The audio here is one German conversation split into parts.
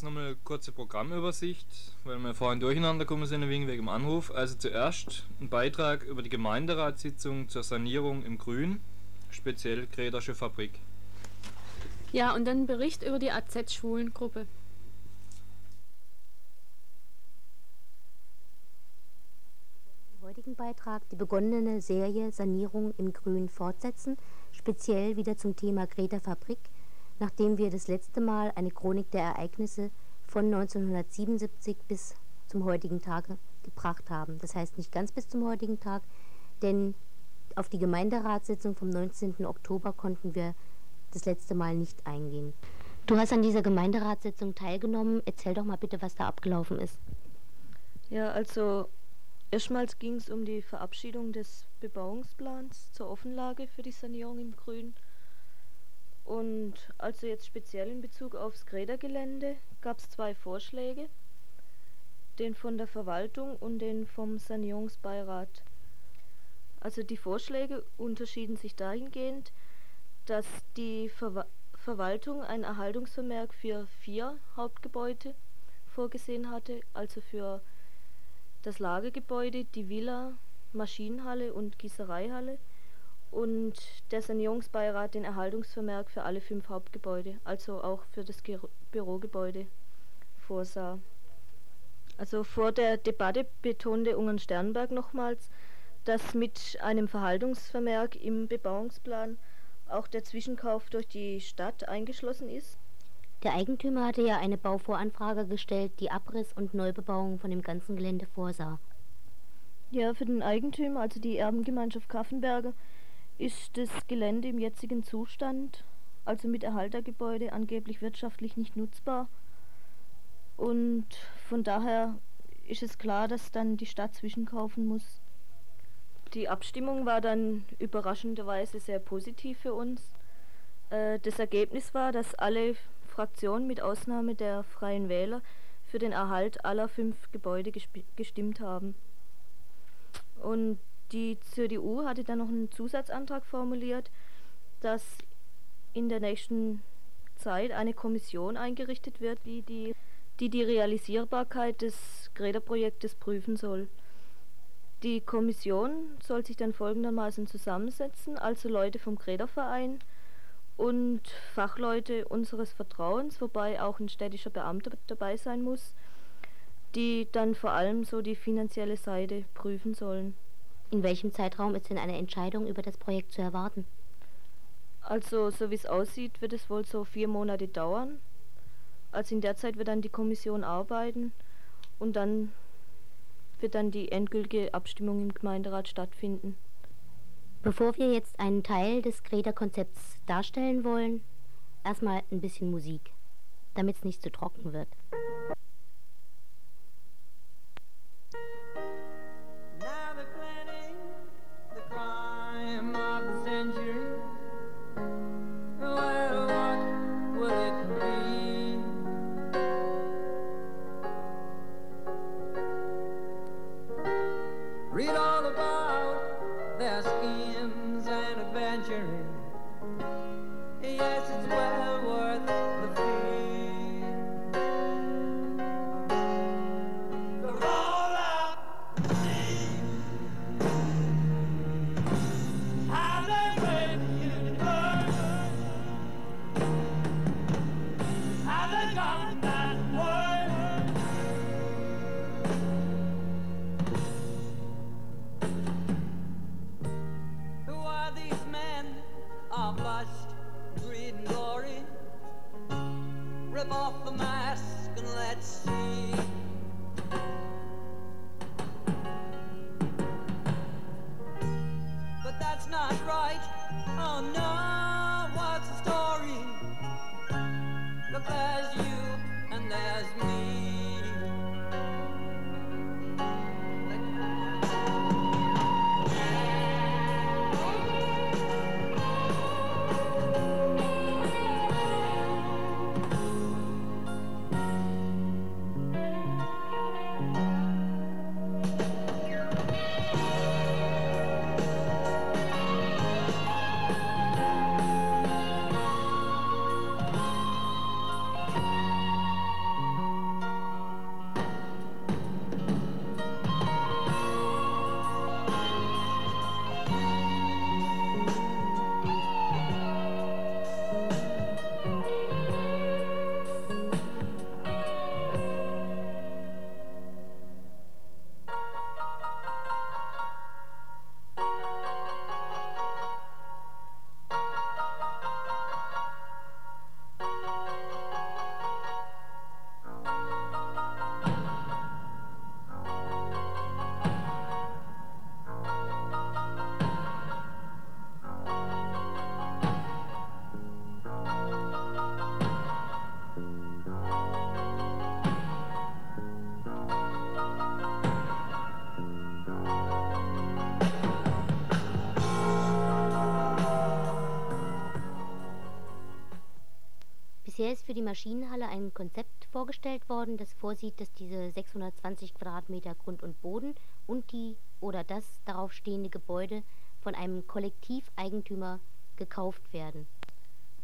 jetzt nochmal eine kurze Programmübersicht, weil wir vorhin durcheinander gekommen sind wegen dem Anruf. Also zuerst ein Beitrag über die Gemeinderatssitzung zur Sanierung im Grün, speziell Gredersche Fabrik. Ja, und dann ein Bericht über die AZ-Schwulengruppe. Im heutigen Beitrag die begonnene Serie Sanierung im Grün fortsetzen, speziell wieder zum Thema Greta Fabrik – nachdem wir das letzte Mal eine Chronik der Ereignisse von 1977 bis zum heutigen Tage gebracht haben. Das heißt nicht ganz bis zum heutigen Tag, denn auf die Gemeinderatssitzung vom 19. Oktober konnten wir das letzte Mal nicht eingehen. Du hast an dieser Gemeinderatssitzung teilgenommen. Erzähl doch mal bitte, was da abgelaufen ist. Ja, also erstmals ging es um die Verabschiedung des Bebauungsplans zur Offenlage für die Sanierung im Grün. Und also jetzt speziell in Bezug aufs Grädergelände gab es zwei Vorschläge, den von der Verwaltung und den vom Sanierungsbeirat. Also die Vorschläge unterschieden sich dahingehend, dass die Ver Verwaltung ein Erhaltungsvermerk für vier Hauptgebäude vorgesehen hatte, also für das Lagergebäude, die Villa, Maschinenhalle und Gießereihalle und der Sanierungsbeirat den Erhaltungsvermerk für alle fünf Hauptgebäude, also auch für das Ge Bürogebäude vorsah. Also vor der Debatte betonte Ungern Sternberg nochmals, dass mit einem Verhaltungsvermerk im Bebauungsplan auch der Zwischenkauf durch die Stadt eingeschlossen ist. Der Eigentümer hatte ja eine Bauvoranfrage gestellt, die Abriss und Neubebauung von dem ganzen Gelände vorsah. Ja, für den Eigentümer, also die Erbengemeinschaft Kaffenberger, ist das Gelände im jetzigen Zustand, also mit Erhaltergebäude, angeblich wirtschaftlich nicht nutzbar. Und von daher ist es klar, dass dann die Stadt zwischenkaufen muss. Die Abstimmung war dann überraschenderweise sehr positiv für uns. Äh, das Ergebnis war, dass alle Fraktionen mit Ausnahme der Freien Wähler für den Erhalt aller fünf Gebäude gestimmt haben. Und die CDU hatte dann noch einen Zusatzantrag formuliert, dass in der nächsten Zeit eine Kommission eingerichtet wird, die die, die, die Realisierbarkeit des Greta-Projektes prüfen soll. Die Kommission soll sich dann folgendermaßen zusammensetzen, also Leute vom Greta-Verein und Fachleute unseres Vertrauens, wobei auch ein städtischer Beamter dabei sein muss, die dann vor allem so die finanzielle Seite prüfen sollen. In welchem Zeitraum ist denn eine Entscheidung über das Projekt zu erwarten? Also, so wie es aussieht, wird es wohl so vier Monate dauern. Also in der Zeit wird dann die Kommission arbeiten und dann wird dann die endgültige Abstimmung im Gemeinderat stattfinden. Bevor wir jetzt einen Teil des Greta-Konzepts darstellen wollen, erstmal ein bisschen Musik, damit es nicht zu trocken wird. Für die Maschinenhalle ein Konzept vorgestellt worden, das vorsieht, dass diese 620 Quadratmeter Grund und Boden und die oder das darauf stehende Gebäude von einem Kollektiveigentümer gekauft werden.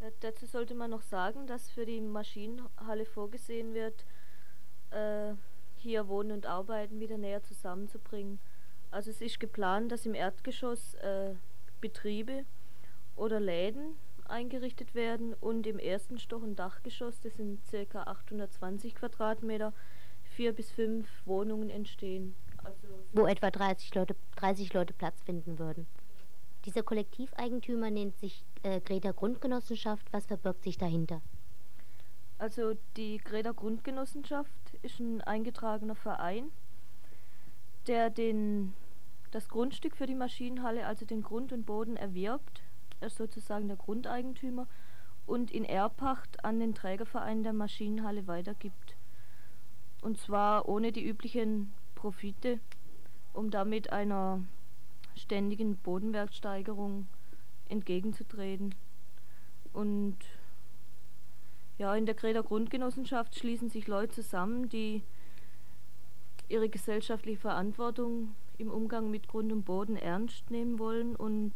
Ja, dazu sollte man noch sagen, dass für die Maschinenhalle vorgesehen wird, äh, hier Wohnen und Arbeiten wieder näher zusammenzubringen. Also es ist geplant, dass im Erdgeschoss äh, Betriebe oder Läden eingerichtet werden und im ersten Stock ein Dachgeschoss, das sind ca. 820 Quadratmeter, vier bis fünf Wohnungen entstehen. Also Wo etwa 30 Leute, 30 Leute Platz finden würden. Dieser Kollektiveigentümer nennt sich äh, Greta Grundgenossenschaft. Was verbirgt sich dahinter? Also die Greta Grundgenossenschaft ist ein eingetragener Verein, der den, das Grundstück für die Maschinenhalle, also den Grund und Boden erwirbt. Er ist sozusagen der Grundeigentümer und in Erbpacht an den Trägerverein der Maschinenhalle weitergibt. Und zwar ohne die üblichen Profite, um damit einer ständigen Bodenwertsteigerung entgegenzutreten. Und ja, in der Greta Grundgenossenschaft schließen sich Leute zusammen, die ihre gesellschaftliche Verantwortung im Umgang mit Grund und Boden ernst nehmen wollen und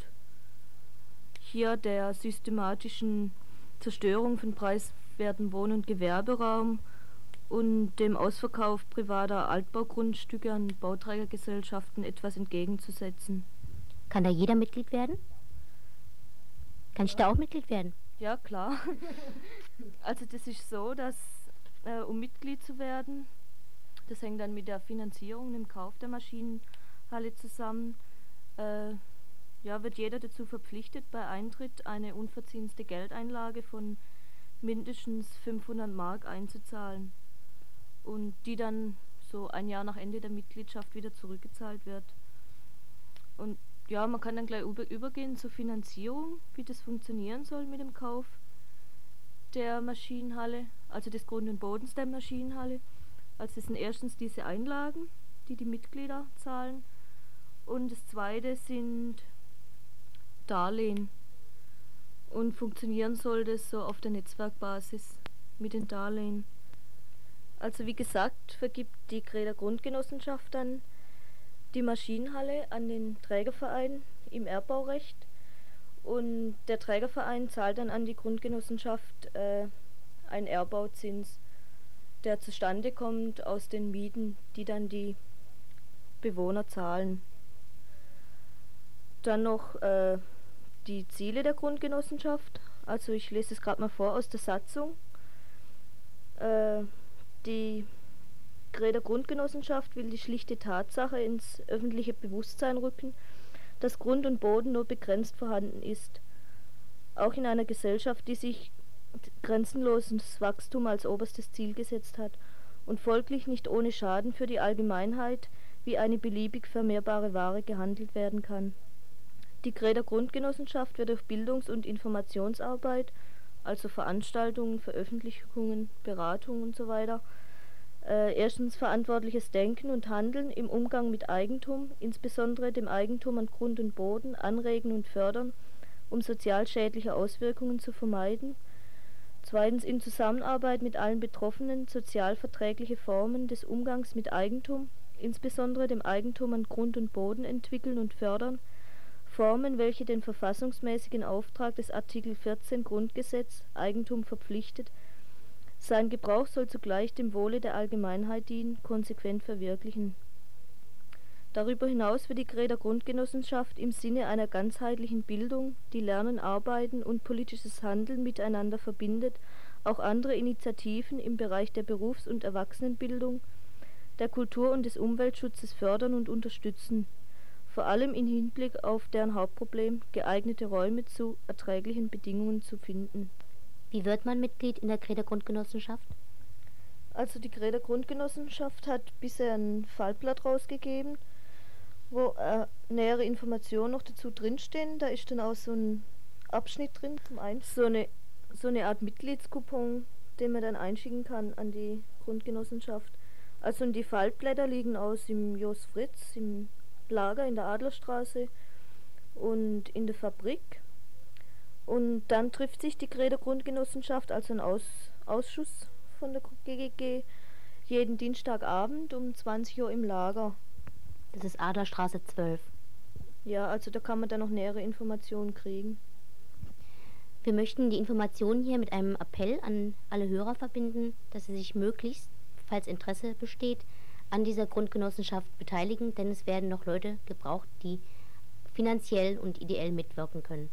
hier der systematischen Zerstörung von preiswerten Wohn- und Gewerberaum und dem Ausverkauf privater Altbaugrundstücke an Bauträgergesellschaften etwas entgegenzusetzen. Kann da jeder Mitglied werden? Kann ich da auch Mitglied werden? Ja, klar. Also das ist so, dass äh, um Mitglied zu werden, das hängt dann mit der Finanzierung, dem Kauf der Maschinenhalle zusammen, äh, ja, wird jeder dazu verpflichtet, bei Eintritt eine unverzinste Geldeinlage von mindestens 500 Mark einzuzahlen und die dann so ein Jahr nach Ende der Mitgliedschaft wieder zurückgezahlt wird. Und ja, man kann dann gleich über, übergehen zur Finanzierung, wie das funktionieren soll mit dem Kauf der Maschinenhalle, also des Grund- und Bodens der Maschinenhalle. Also das sind erstens diese Einlagen, die die Mitglieder zahlen und das zweite sind Darlehen. Und funktionieren soll das so auf der Netzwerkbasis mit den Darlehen. Also wie gesagt, vergibt die Greder Grundgenossenschaft dann die Maschinenhalle an den Trägerverein im Erbbaurecht und der Trägerverein zahlt dann an die Grundgenossenschaft äh, einen Erbbauzins, der zustande kommt aus den Mieten, die dann die Bewohner zahlen. Dann noch äh, die Ziele der Grundgenossenschaft. Also ich lese es gerade mal vor aus der Satzung. Äh, die Greder Grundgenossenschaft will die schlichte Tatsache ins öffentliche Bewusstsein rücken, dass Grund und Boden nur begrenzt vorhanden ist. Auch in einer Gesellschaft, die sich grenzenloses Wachstum als oberstes Ziel gesetzt hat und folglich nicht ohne Schaden für die Allgemeinheit wie eine beliebig vermehrbare Ware gehandelt werden kann. Die Greder Grundgenossenschaft wird durch Bildungs- und Informationsarbeit, also Veranstaltungen, Veröffentlichungen, Beratungen usw., äh, erstens verantwortliches Denken und Handeln im Umgang mit Eigentum, insbesondere dem Eigentum an Grund und Boden, anregen und fördern, um sozial schädliche Auswirkungen zu vermeiden. Zweitens in Zusammenarbeit mit allen Betroffenen sozial verträgliche Formen des Umgangs mit Eigentum, insbesondere dem Eigentum an Grund und Boden entwickeln und fördern, Formen, welche den verfassungsmäßigen Auftrag des Artikel 14 Grundgesetz Eigentum verpflichtet, sein Gebrauch soll zugleich dem Wohle der Allgemeinheit dienen, konsequent verwirklichen. Darüber hinaus wird die Greder Grundgenossenschaft im Sinne einer ganzheitlichen Bildung, die Lernen, Arbeiten und politisches Handeln miteinander verbindet, auch andere Initiativen im Bereich der Berufs- und Erwachsenenbildung, der Kultur und des Umweltschutzes fördern und unterstützen, vor allem im Hinblick auf deren Hauptproblem, geeignete Räume zu erträglichen Bedingungen zu finden wie wird man Mitglied in der Greder Grundgenossenschaft? Also die Greder Grundgenossenschaft hat bisher ein Fallblatt rausgegeben, wo äh, nähere Informationen noch dazu drinstehen. Da ist dann auch so ein Abschnitt drin, zum einen so eine, so eine Art Mitgliedskupon, den man dann einschicken kann an die Grundgenossenschaft. Also die Faltblätter liegen aus im Jos Fritz, im Lager in der Adlerstraße und in der Fabrik. Und dann trifft sich die Greder Grundgenossenschaft, also ein Aus Ausschuss von der GGG jeden Dienstagabend um 20 Uhr im Lager. Das ist Aderstraße 12. Ja, also da kann man dann noch nähere Informationen kriegen. Wir möchten die Informationen hier mit einem Appell an alle Hörer verbinden, dass sie sich möglichst, falls Interesse besteht, an dieser Grundgenossenschaft beteiligen, denn es werden noch Leute gebraucht, die finanziell und ideell mitwirken können.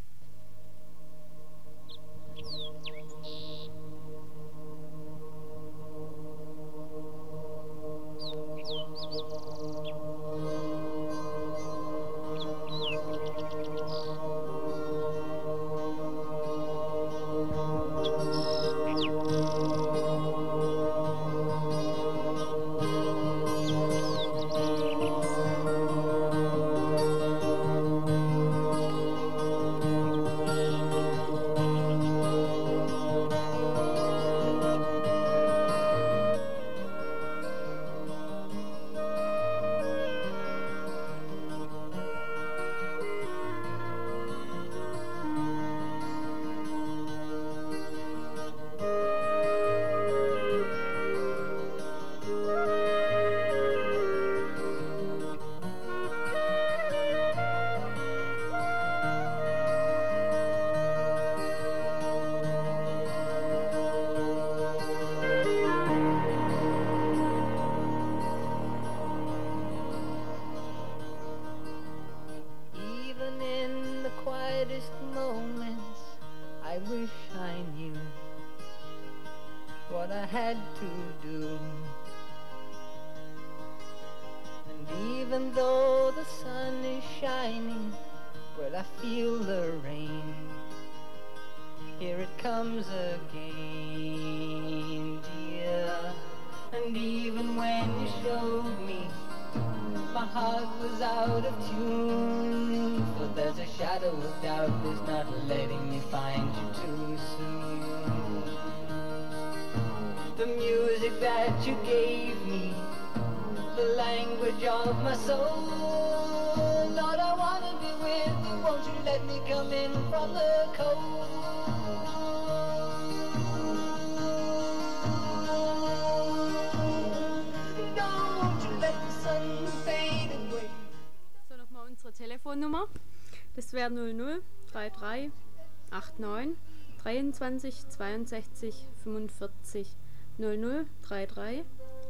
Telefonnummer. Das wäre 00 33 89 23 62 45 00 33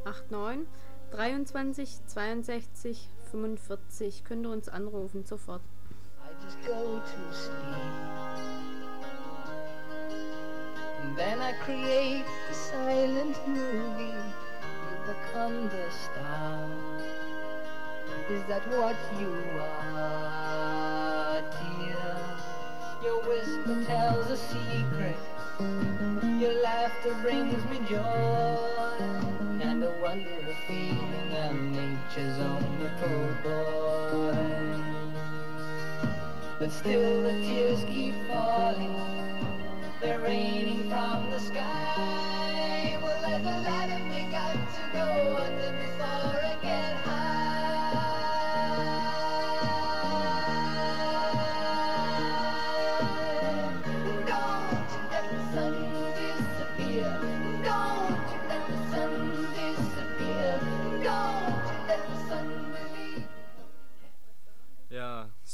89 23 62 45. Könnt ihr uns anrufen sofort. I just go to sleep. And then I create a silent movie. You become the star. Is that what you are, dear? Your whisper tells a secret. Your laughter brings me joy. And a wonderful feeling I'm nature's own little boy. But still the tears keep falling. They're raining from the sky.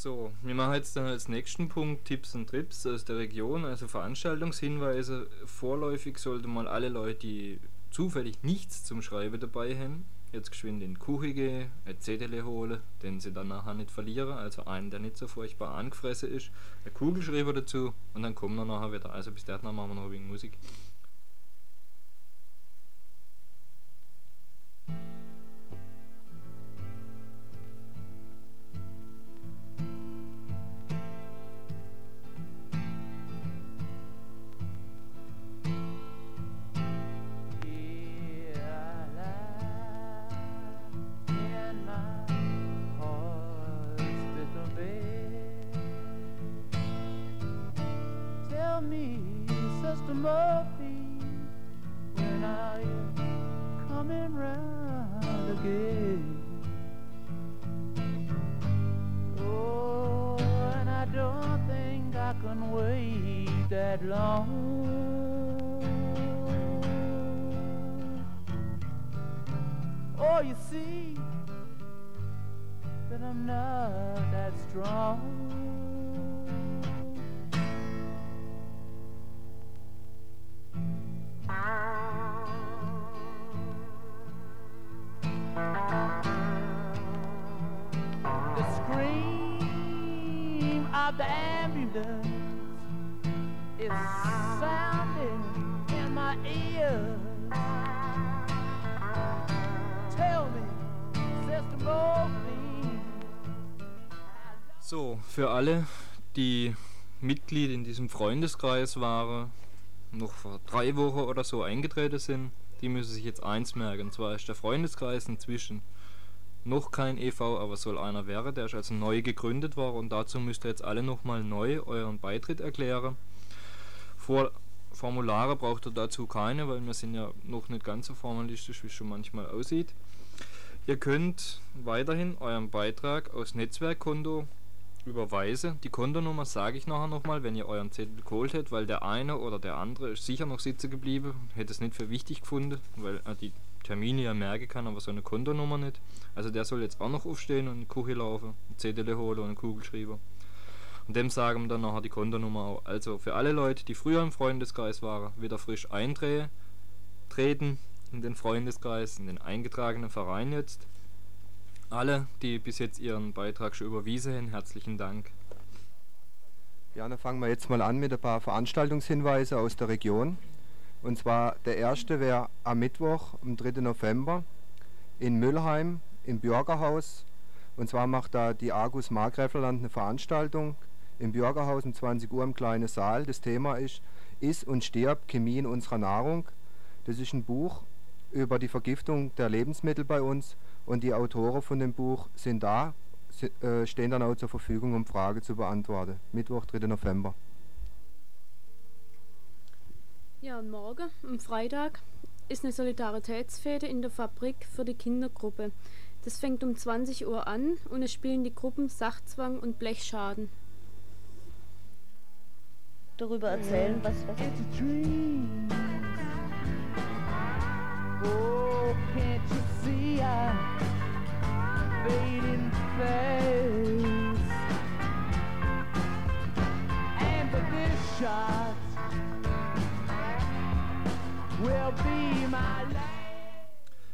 So, wir machen jetzt dann als nächsten Punkt Tipps und Trips aus der Region, also Veranstaltungshinweise. Vorläufig sollte mal alle Leute, die zufällig nichts zum Schreiben dabei haben, jetzt geschwind in die Küche gehen, ein Zettel holen, den sie dann nachher nicht verlieren, also einen, der nicht so furchtbar angefressen ist, ein Kugelschreiber dazu und dann kommen wir nachher wieder. Also bis dahin machen wir noch ein wenig Musik. Alle, die Mitglied in diesem Freundeskreis waren, noch vor drei Wochen oder so eingetreten sind, die müssen sich jetzt eins merken. Und zwar ist der Freundeskreis inzwischen noch kein e.V., aber soll einer werden. Der ist also neu gegründet worden und dazu müsst ihr jetzt alle nochmal neu euren Beitritt erklären. Vor Formulare braucht ihr dazu keine, weil wir sind ja noch nicht ganz so formalistisch, wie es schon manchmal aussieht. Ihr könnt weiterhin euren Beitrag aus Netzwerkkonto überweisen. Die Kontonummer sage ich nachher nochmal, wenn ihr euren Zettel geholt hättet, weil der eine oder der andere ist sicher noch sitzen geblieben, hätte es nicht für wichtig gefunden, weil er die Termine ja merken kann, aber so eine Kontonummer nicht. Also der soll jetzt auch noch aufstehen und in die Küche laufen, einen Zettel holen und einen Kugelschreiber. Und dem sagen wir dann nachher die Kontonummer auch. Also für alle Leute, die früher im Freundeskreis waren, wieder frisch eintreten, treten in den Freundeskreis, in den eingetragenen Verein jetzt. Alle, die bis jetzt ihren Beitrag schon überwiesen haben, herzlichen Dank. Ja, dann fangen wir jetzt mal an mit ein paar Veranstaltungshinweise aus der Region. Und zwar der erste wäre am Mittwoch, am 3. November, in Müllheim im Bürgerhaus. Und zwar macht da die Argus Markgräflerland eine Veranstaltung im Bürgerhaus um 20 Uhr im kleinen Saal. Das Thema ist Iss und stirb, Chemie in unserer Nahrung. Das ist ein Buch über die Vergiftung der Lebensmittel bei uns und die Autoren von dem Buch sind da, äh, stehen dann auch zur Verfügung, um Fragen zu beantworten. Mittwoch, 3. November. Ja, und morgen, am Freitag, ist eine Solidaritätsfete in der Fabrik für die Kindergruppe. Das fängt um 20 Uhr an und es spielen die Gruppen Sachzwang und Blechschaden. Darüber erzählen, was, was. Oh, can't you see I'm fading fast? And this shot will be my last.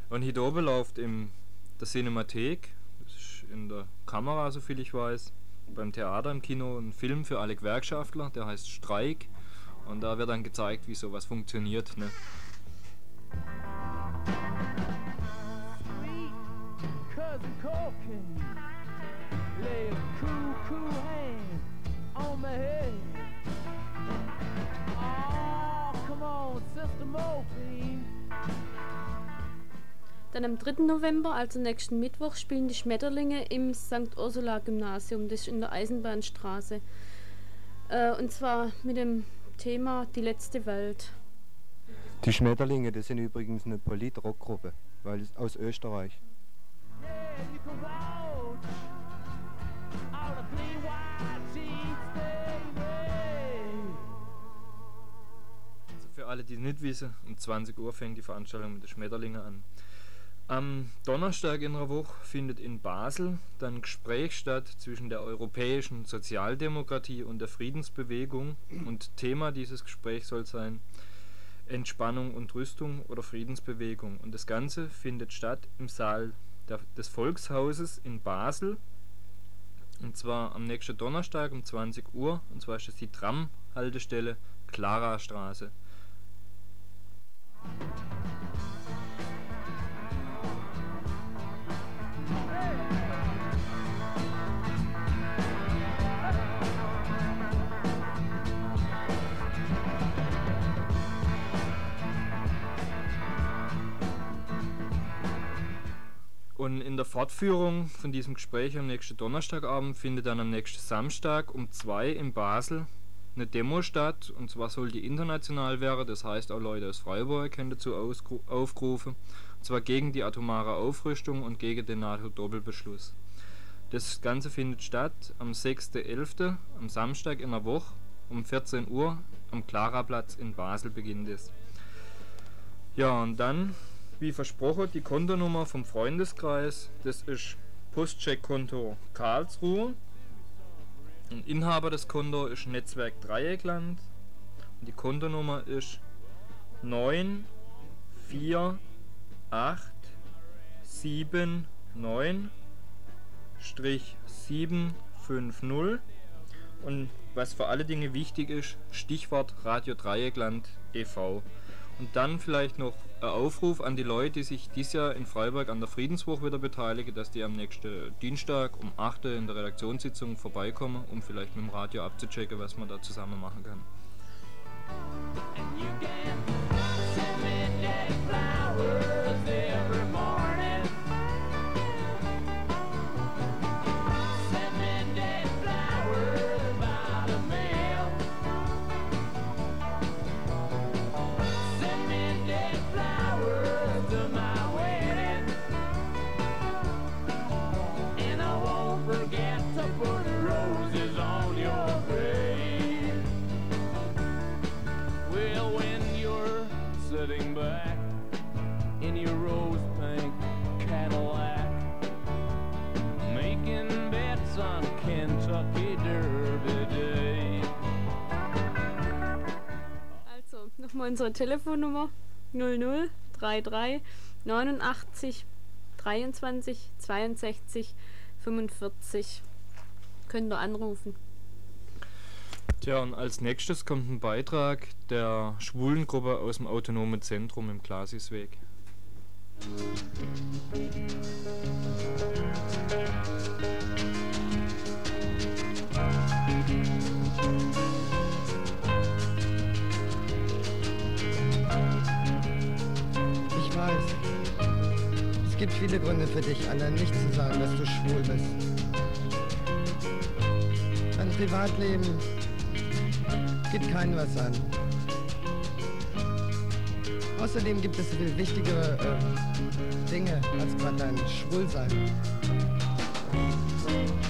Und hier oben läuft in der Cinemathek, das ist in der Kamera, soviel ich weiß, beim Theater im Kino ein Film für alle Gewerkschaftler, der heißt Streik. Und da wird dann gezeigt, wie sowas funktioniert. Ne? Cocaine, lay a cool, cool hand on my head. Oh, come on, Sister Morphine. Dann am 3. November, also nächsten Mittwoch, spielen die Schmetterlinge im St. Ursula Gymnasium, das ist in der Eisenbahnstraße. Äh, und zwar mit dem Thema Die letzte Welt. Die Schmetterlinge, das sind übrigens eine Polit-Rockgruppe, weil es aus Österreich. Also für alle, die nicht wissen, um 20 Uhr fängt die Veranstaltung mit den Schmetterlingen an. Am Donnerstag in der Woche findet in Basel dann Gespräch statt zwischen der europäischen Sozialdemokratie und der Friedensbewegung und Thema dieses Gesprächs soll sein Entspannung und Rüstung oder Friedensbewegung. Und das Ganze findet statt im Saal des Volkshauses in Basel. Und zwar am nächsten Donnerstag um 20 Uhr. Und zwar ist es die Tram-Haltestelle Clara Fortführung von diesem Gespräch am nächsten Donnerstagabend findet dann am nächsten Samstag um 2 in Basel eine Demo statt. Und zwar soll die international werden, das heißt auch Leute aus Freiburg können dazu aufgerufen. Und zwar gegen die atomare Aufrüstung und gegen den NATO-Doppelbeschluss. Das Ganze findet statt am 6.11., am Samstag in der Woche um 14 Uhr am Klaraplatz in Basel beginnt es. Ja, und dann, wie versprochen, die Kontonummer vom Freundeskreis. Das ist Postcheckkonto Karlsruhe. Und Inhaber des Konto ist Netzwerk Dreieckland. Und die Kontonummer ist 9 4 8 7 9 750 und was für alle Dinge wichtig ist, Stichwort Radio Dreieckland e.V. Und dann vielleicht noch Aufruf an die Leute, die sich dieses Jahr in Freiburg an der Friedenswoche wieder beteiligen, dass die am nächsten Dienstag um 8 Uhr in der Redaktionssitzung vorbeikommen, um vielleicht mit dem Radio abzuchecken, was man da zusammen machen kann. Unsere Telefonnummer 0033 89 23 62 45. Könnt ihr anrufen. Tja, und als nächstes kommt ein Beitrag der Schwulengruppe aus dem Autonomen Zentrum im Glasisweg. Ich weiß. Es gibt viele Gründe für dich, Anna, nicht zu sagen, dass du schwul bist. Dein Privatleben geht keinen was an. Außerdem gibt es viel wichtigere äh, Dinge als gerade dein Schwulsein.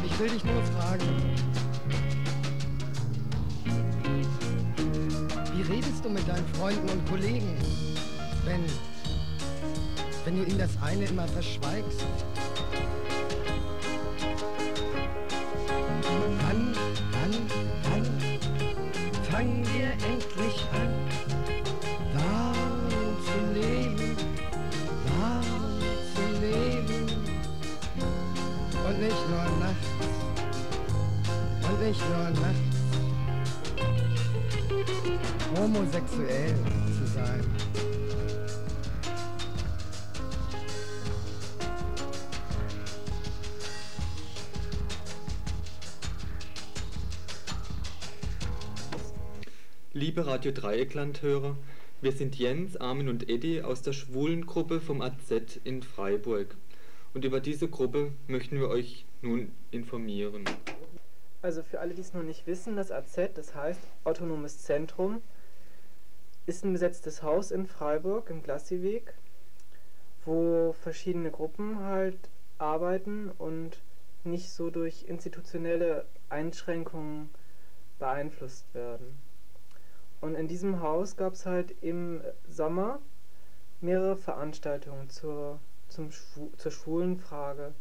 Ich will dich nur fragen, wie redest du mit deinen Freunden und Kollegen, wenn, wenn du ihnen das eine immer verschweigst? Wann, wann, wann fangen wir endlich an, warm zu leben, warm zu leben. Und nicht nur nachts und nicht nur nachts. Homosexuell Liebe Radio Dreieckland-Hörer, wir sind Jens, Armin und Eddie aus der Schwulengruppe vom AZ in Freiburg. Und über diese Gruppe möchten wir euch nun informieren. Also für alle, die es noch nicht wissen, das AZ, das heißt Autonomes Zentrum, ist ein besetztes Haus in Freiburg im Glassiweg, wo verschiedene Gruppen halt arbeiten und nicht so durch institutionelle Einschränkungen beeinflusst werden. Und in diesem Haus gab es halt im Sommer mehrere Veranstaltungen zur, zum Schwu zur schwulen Frage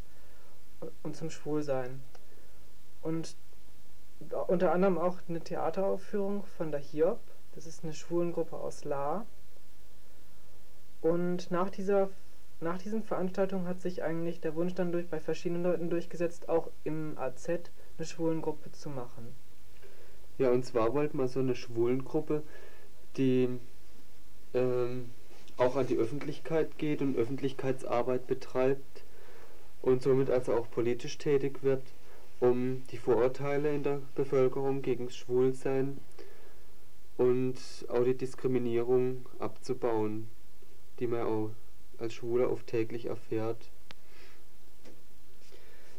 und zum Schwulsein. Und unter anderem auch eine Theateraufführung von der Hiob, das ist eine Schwulengruppe aus La. Und nach dieser nach diesen Veranstaltungen hat sich eigentlich der Wunsch dann durch, bei verschiedenen Leuten durchgesetzt, auch im AZ eine Schwulengruppe zu machen. Ja, und zwar wollten wir so eine Schwulengruppe, die ähm, auch an die Öffentlichkeit geht und Öffentlichkeitsarbeit betreibt und somit also auch politisch tätig wird, um die Vorurteile in der Bevölkerung gegen Schwulsein und auch die Diskriminierung abzubauen, die man auch als Schwuler oft täglich erfährt.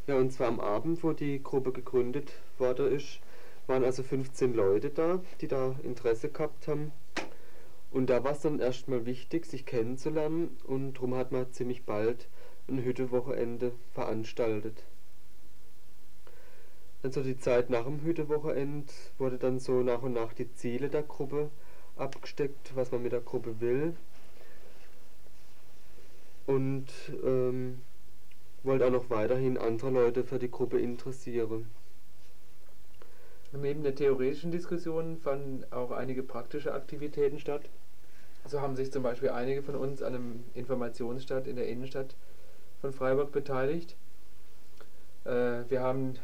Ja, und zwar am Abend, wo die Gruppe gegründet worden ist, waren also 15 Leute da, die da Interesse gehabt haben. Und da war es dann erstmal wichtig, sich kennenzulernen und darum hat man ziemlich bald ein Hüttewochenende veranstaltet. Dann so die Zeit nach dem Hüttewochenende wurde dann so nach und nach die Ziele der Gruppe abgesteckt, was man mit der Gruppe will. und ähm, wollte auch noch weiterhin andere Leute für die Gruppe interessieren. Neben der theoretischen Diskussion fanden auch einige praktische Aktivitäten statt. So haben sich zum Beispiel einige von uns an einem Informationsstand in der Innenstadt von Freiburg beteiligt. Äh, wir haben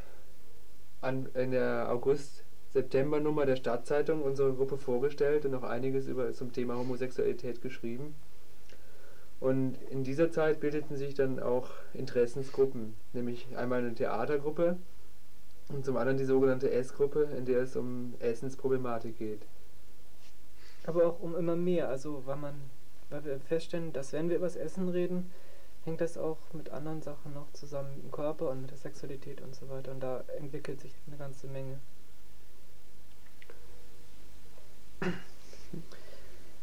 an, in der August-September-Nummer der Stadtzeitung unsere Gruppe vorgestellt und noch einiges über, zum Thema Homosexualität geschrieben. Und in dieser Zeit bildeten sich dann auch Interessensgruppen, nämlich einmal eine Theatergruppe und zum anderen die sogenannte S-Gruppe, in der es um Essensproblematik geht. Aber auch um immer mehr, also weil man, weil wir feststellen, dass wenn wir über das Essen reden, hängt das auch mit anderen Sachen noch zusammen, mit dem Körper und mit der Sexualität und so weiter. Und da entwickelt sich eine ganze Menge.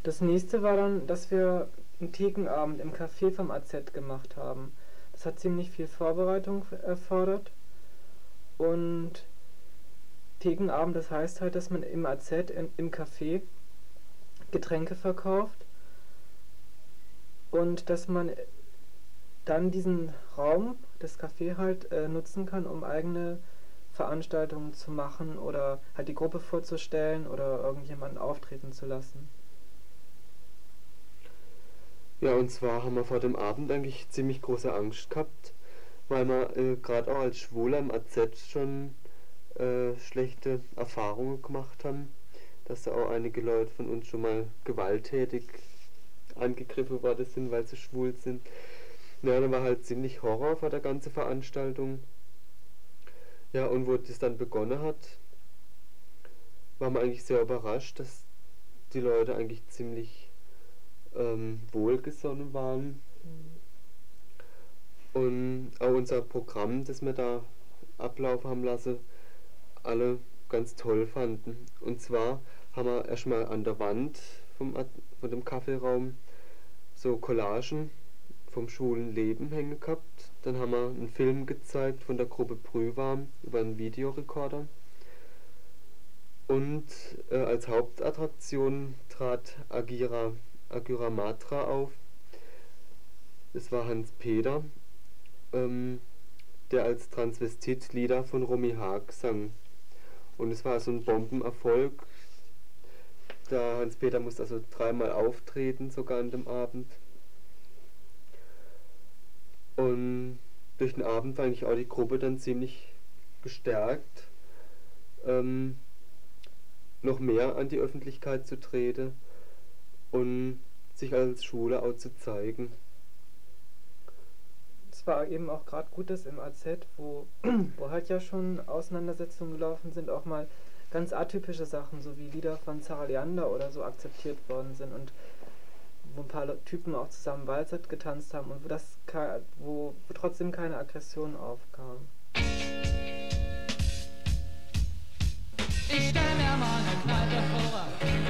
Das nächste war dann, dass wir einen Thekenabend im Café vom AZ gemacht haben. Das hat ziemlich viel Vorbereitung erfordert. Und Thekenabend, das heißt halt, dass man im AZ, in, im Café, Getränke verkauft und dass man dann diesen Raum, das Café halt, äh, nutzen kann, um eigene Veranstaltungen zu machen oder halt die Gruppe vorzustellen oder irgendjemanden auftreten zu lassen. Ja, und zwar haben wir vor dem Abend eigentlich ziemlich große Angst gehabt, weil wir äh, gerade auch als Schwule am AZ schon äh, schlechte Erfahrungen gemacht haben, dass da auch einige Leute von uns schon mal gewalttätig angegriffen worden sind, weil sie schwul sind. Ja, da war halt ziemlich Horror vor der ganzen Veranstaltung. Ja, und wo das dann begonnen hat, war man eigentlich sehr überrascht, dass die Leute eigentlich ziemlich ähm, wohlgesonnen waren. Und auch unser Programm, das wir da ablaufen haben lassen, alle ganz toll fanden. Und zwar haben wir erstmal an der Wand vom, von dem Kaffeeraum so Collagen vom schwulen Leben hängen gehabt. Dann haben wir einen Film gezeigt von der Gruppe Brühwarm über einen Videorekorder. Und äh, als Hauptattraktion trat Agira, Agira Matra auf. Das war Hans Peter, ähm, der als Transvestit Lieder von Romy Haag sang. Und es war so ein Bombenerfolg. Der Hans-Peter musste also dreimal auftreten, sogar an dem Abend. Und durch den Abend war eigentlich auch die Gruppe dann ziemlich gestärkt, ähm, noch mehr an die Öffentlichkeit zu treten und sich als Schule auch zu zeigen. War eben auch gerade gut, dass im AZ, wo, wo halt ja schon Auseinandersetzungen gelaufen sind, auch mal ganz atypische Sachen, so wie Lieder von Sarah Leander oder so akzeptiert worden sind und wo ein paar Typen auch zusammen Walzert getanzt haben und wo das wo, wo trotzdem keine Aggression aufkam. Ich stell mir mal eine Kneipe vor.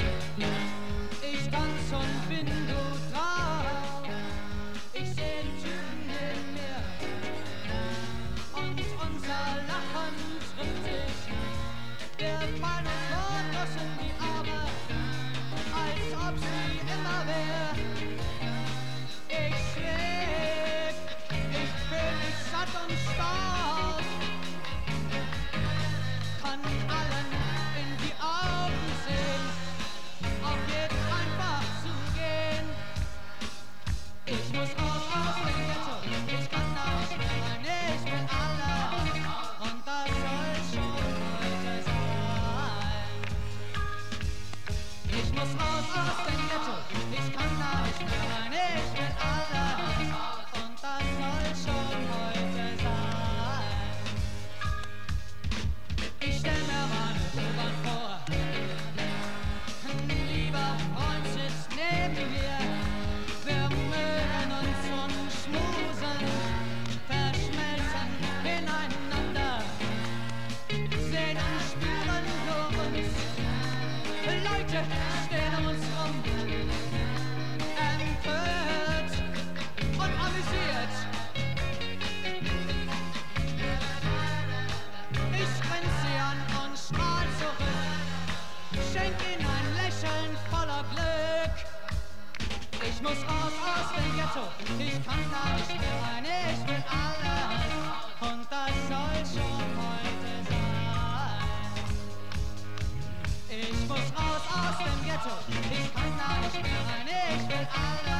Ich muss raus aus dem Ghetto, ich kann da nicht mehr rein, ich will alles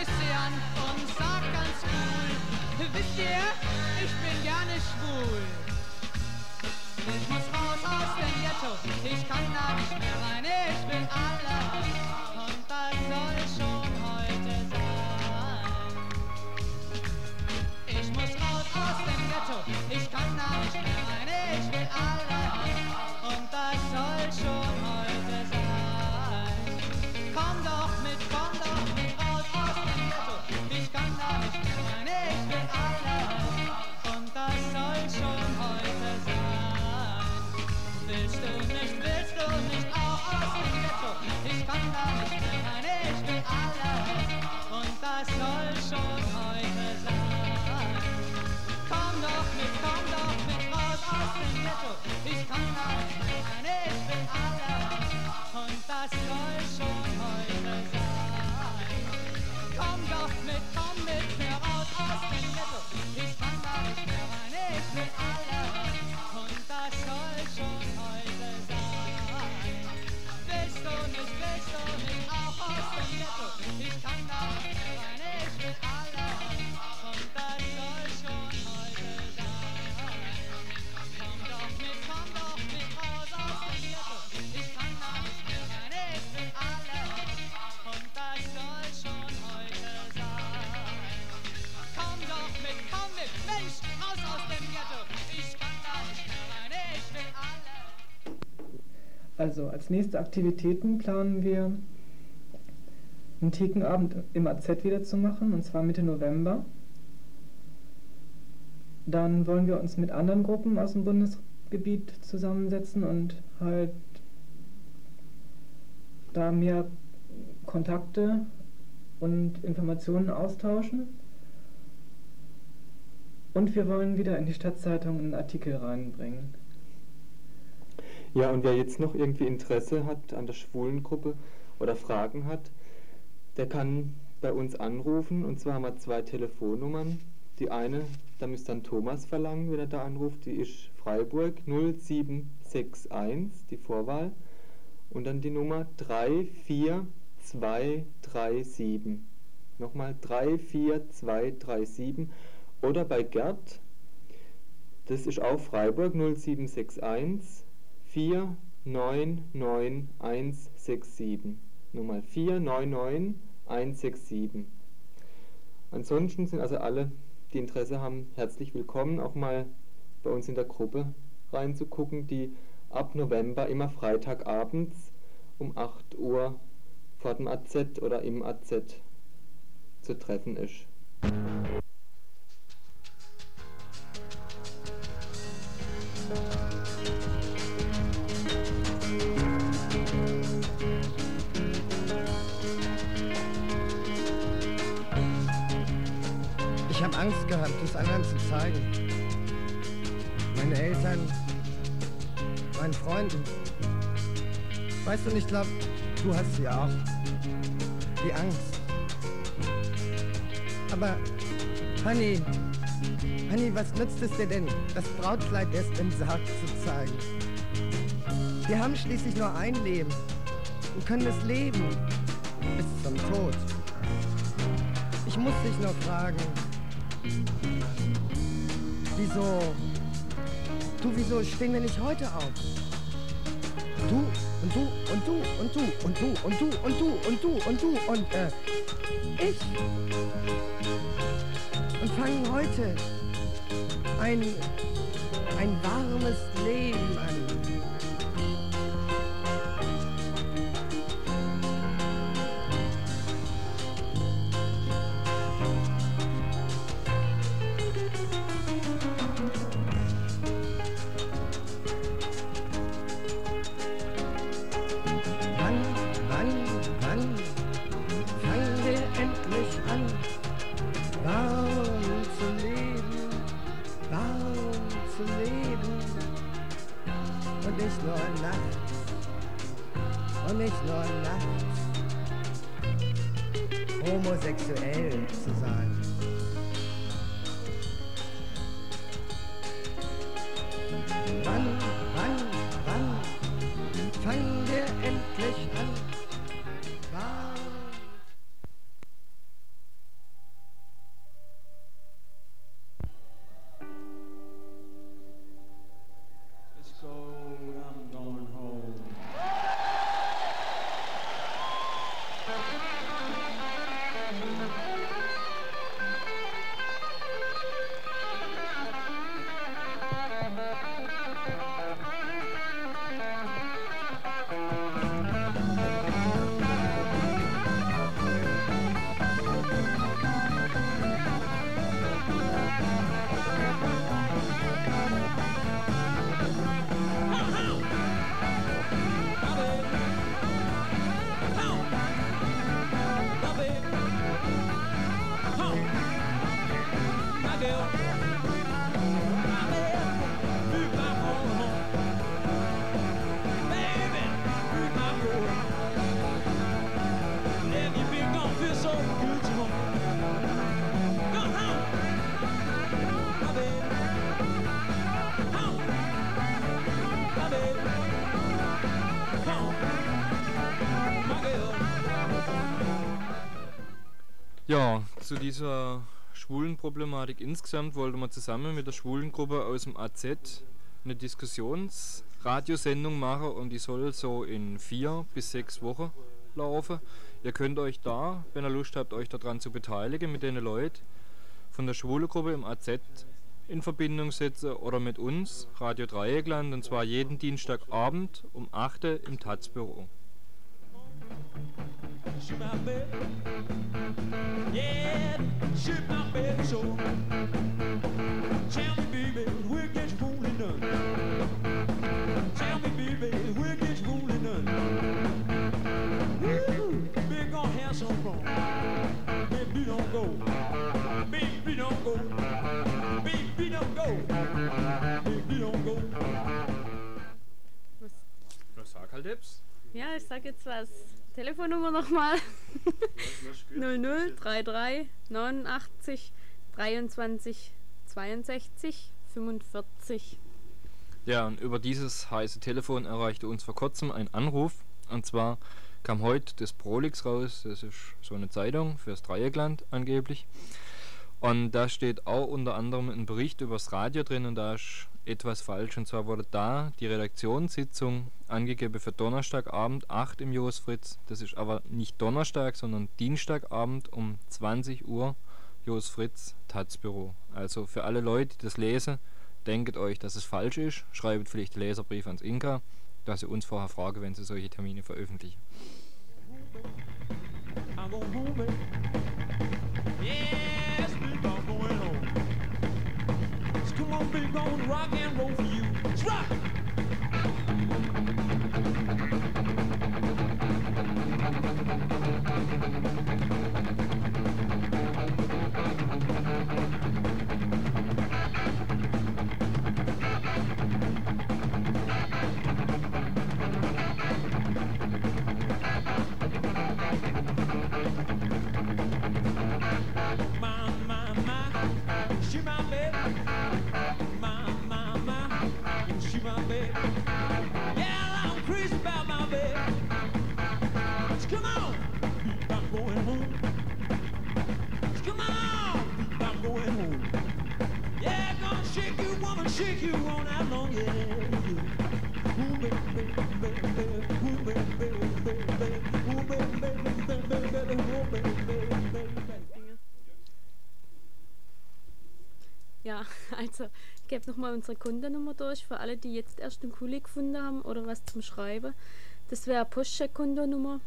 Ich piss sie an und sag ganz cool, wisst ihr, ich bin gerne schwul. Ich muss raus aus dem Ghetto, ich kann da nicht mehr rein, ich will alles Also als nächste Aktivitäten planen wir einen Thekenabend im AZ wieder zu machen, und zwar Mitte November. Dann wollen wir uns mit anderen Gruppen aus dem Bundesgebiet zusammensetzen und halt da mehr Kontakte und Informationen austauschen. Und wir wollen wieder in die Stadtzeitung einen Artikel reinbringen. Ja, und wer jetzt noch irgendwie Interesse hat an der Schwulengruppe oder Fragen hat, der kann bei uns anrufen. Und zwar haben wir zwei Telefonnummern. Die eine, da müsst dann Thomas verlangen, wenn er da anruft, die ist Freiburg 0761, die Vorwahl. Und dann die Nummer 34237. Nochmal 34237. Oder bei Gerd, das ist auch Freiburg 0761 499167. Nummer 499167. Ansonsten sind also alle, die Interesse haben, herzlich willkommen, auch mal bei uns in der Gruppe reinzugucken, die ab November immer Freitagabends um 8 Uhr vor dem AZ oder im AZ zu treffen ist. Gehabt, das anderen zu zeigen. Meine Eltern, meinen Freunden. Weißt du, ich glaube, du hast sie auch. Die Angst. Aber, Honey, Honey, was nützt es dir denn, das Brautkleid erst im Sarg zu zeigen? Wir haben schließlich nur ein Leben und können es leben bis zum Tod. Ich muss dich nur fragen, wieso, du, wieso stehen wir nicht heute auf? Du und du und du und du und du und du und du und du und du und äh, ich. Und fangen heute ein, ein warmes Leben an. Ja, zu dieser schwulen Problematik insgesamt wollte man zusammen mit der schwulen Gruppe aus dem AZ eine Diskussionsradiosendung machen und die soll so in vier bis sechs Wochen laufen. Ihr könnt euch da, wenn ihr Lust habt, euch daran zu beteiligen, mit den Leuten von der schwule Gruppe im AZ in Verbindung setzen oder mit uns, Radio Dreieckland, und zwar jeden Dienstagabend um 8 Uhr im Taz-Büro. Shoot my baby. Yeah, shoot my. Tell me, baby, we'll get you fooling done. Tell me, baby, we'll get you fooling done. Woo, big gonna have some fun. Baby, don't go. Baby, don't go. Baby, don't. Was sag halt? Ja, ich sag jetzt was. Telefonnummer nochmal. 0033 89 23 62 45. Ja, und über dieses heiße Telefon erreichte uns vor kurzem ein Anruf. Und zwar kam heute das Prolix raus, das ist so eine Zeitung fürs Dreieckland angeblich. Und da steht auch unter anderem ein Bericht über das Radio drin und da ist etwas falsch. Und zwar wurde da die Redaktionssitzung angegeben für Donnerstagabend 8 im Jos Fritz. Das ist aber nicht Donnerstag, sondern Dienstagabend um 20 Uhr Jos Fritz Taz-Büro. Also für alle Leute, die das lesen, denkt euch, dass es falsch ist. Schreibt vielleicht den Leserbrief ans Inka, dass ihr uns vorher fragen, wenn sie solche Termine veröffentlichen. For you. Ja, also ich gebe nochmal unsere Kundennummer durch für alle, die jetzt erst einen Kuli gefunden haben oder was zum Schreiben. Das wäre Postcheck-Kundennummer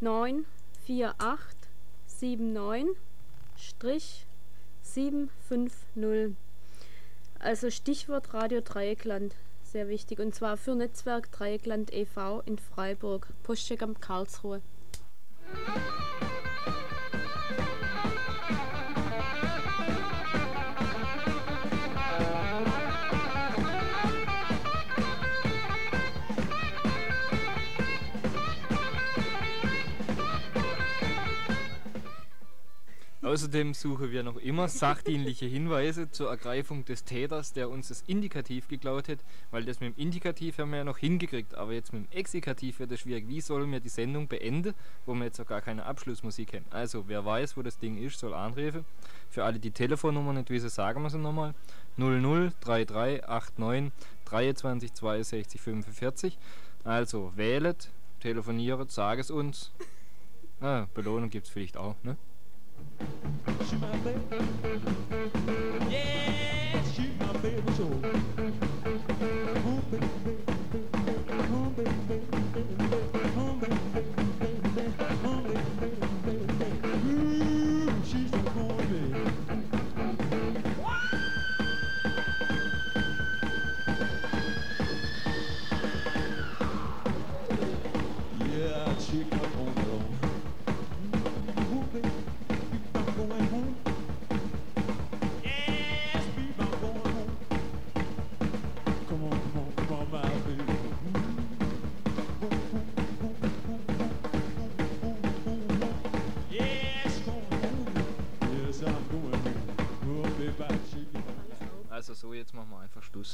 94879-750. Also Stichwort Radio Dreieckland, sehr wichtig. Und zwar für Netzwerk Dreieckland e.V. in Freiburg. Postcheck am Karlsruhe. Außerdem suchen wir noch immer sachdienliche Hinweise zur Ergreifung des Täters, der uns das Indikativ geklaut hat, weil das mit dem Indikativ haben wir ja noch hingekriegt, aber jetzt mit dem Exekativ wird es schwierig. Wie sollen wir die Sendung beenden, wo wir jetzt auch gar keine Abschlussmusik haben? Also, wer weiß, wo das Ding ist, soll anrufen. Für alle, die Telefonnummer nicht wissen, sagen wir sie nochmal. 003389 23 62 45. Also, wählet, telefoniert, sag es uns. Ah, Belohnung gibt es vielleicht auch, ne? She my baby.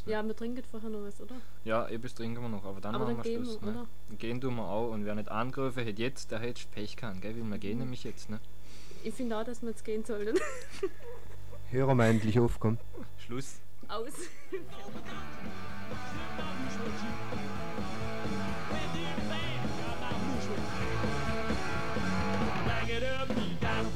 Schluss. Ne? Ja, wir trinken vorher noch was, oder? Ja, etwas trinken wir noch, aber dann Aber machen dann wir gehen Schluss. wir, ne? oder? Gehen tun wir auch und wer nicht angegriffen hätte jetzt, der hätte Pech gehabt, gell? Weil wir gehen Mhm. nämlich jetzt, ne? Ich finde auch, dass wir jetzt gehen sollten. Hören wir endlich aufkommen. Schluss. Aus. Bag it up, you got